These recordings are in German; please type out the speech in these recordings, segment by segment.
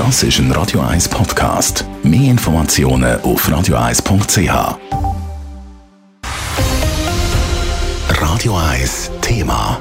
Das ist ein Radio 1 Podcast. Mehr Informationen auf radio1.ch. Radio 1 Thema.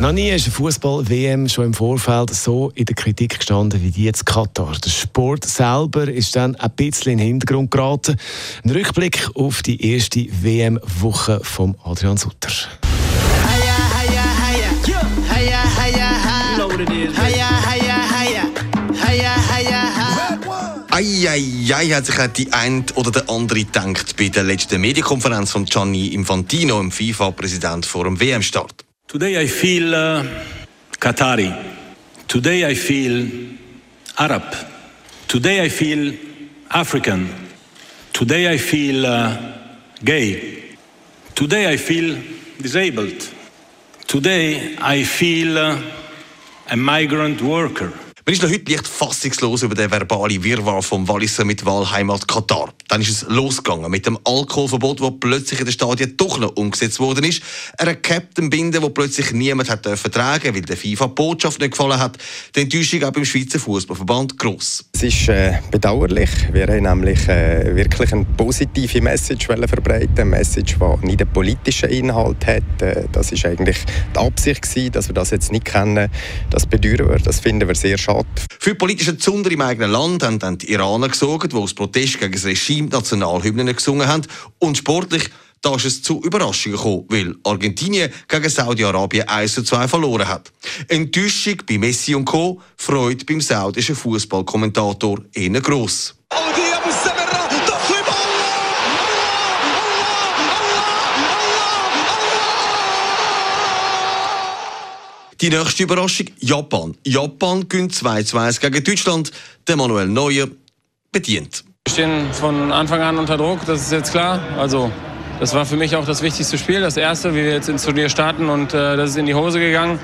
Noch nie ist eine Fußball-WM schon im Vorfeld so in der Kritik gestanden wie die jetzt Katar. Der Sport selber ist dann ein bisschen in den Hintergrund geraten. Ein Rückblick auf die erste WM-Woche von Adrian Sutter. Eieiei, hat sich die ein oder der andere gedacht bei der letzten Medienkonferenz von Gianni Infantino, dem FIFA-Präsident vor dem WM-Start. Today I feel uh, Qatari. Today I feel Arab. Today I feel African. Today I feel uh, gay. Today I feel disabled. Today I feel uh, a migrant worker. Man ist noch heute leicht fassungslos über den verbalen Wirrwarr vom Walliser mit Wahlheimat Katar. Dann ist es losgegangen mit dem Alkoholverbot, das plötzlich in den Stadien doch noch umgesetzt worden ist. Ein Captain binden, wo plötzlich niemand hat vertragen, weil der FIFA die Botschaft nicht gefallen hat. Die Enttäuschung auch beim Schweizer Fußballverband gross. Es ist äh, bedauerlich. Wir haben nämlich äh, wirklich eine positive Message verbreiten, eine Message, die nicht einen politischen Inhalt hat. Äh, das ist eigentlich die Absicht gewesen, dass wir das jetzt nicht kennen. Das bedauern wir. Das finden wir sehr schade schade. Für politische Zunder im eigenen Land haben dann die Iraner gesorgt, die aus Protest gegen das Regime Nationalhymnen gesungen haben. Und sportlich da ist es zu Überraschungen gekommen, weil Argentinien gegen Saudi-Arabien 1 zu 2 verloren hat. Enttäuschung bei Messi und Co. Freude beim saudischen Fußballkommentator eher gross. Die nächste Überraschung, Japan. Japan gönnt 2-2 gegen Deutschland. Der Manuel Neuer bedient. Wir stehen von Anfang an unter Druck, das ist jetzt klar. Also, das war für mich auch das wichtigste Spiel, das erste, wie wir jetzt ins Turnier starten und äh, das ist in die Hose gegangen.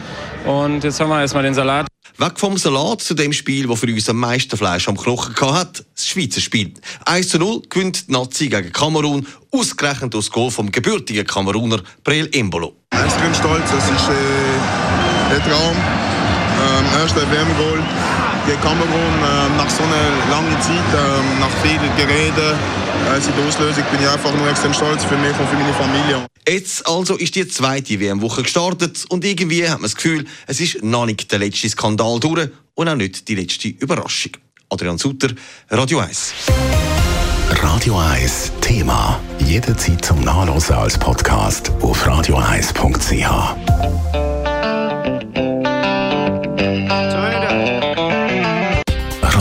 Und jetzt haben wir erstmal den Salat. Weg vom Salat zu dem Spiel, das für uns am meisten Fleisch am Knochen hat, das Schweizer Spiel. 1 zu 0 gewinnt die Nazi gegen Kamerun, ausgerechnet aus Goal vom gebürtigen Kameruner Brel Embolo. Ich bin stolz, das ist äh der Traum. Ähm, erster WM-Goal gegen Kamerun äh, nach so einer langen Zeit, äh, nach viel Gerede, äh, die Auslösung, bin ich einfach nur extrem stolz für mich und für meine Familie. Jetzt also ist die zweite WM-Woche gestartet und irgendwie hat man das Gefühl, es ist noch nicht der letzte Skandal durch und auch nicht die letzte Überraschung. Adrian Sutter, Radio 1. Radio 1 Thema. Jederzeit zum Nachlesen als Podcast auf radio1.ch.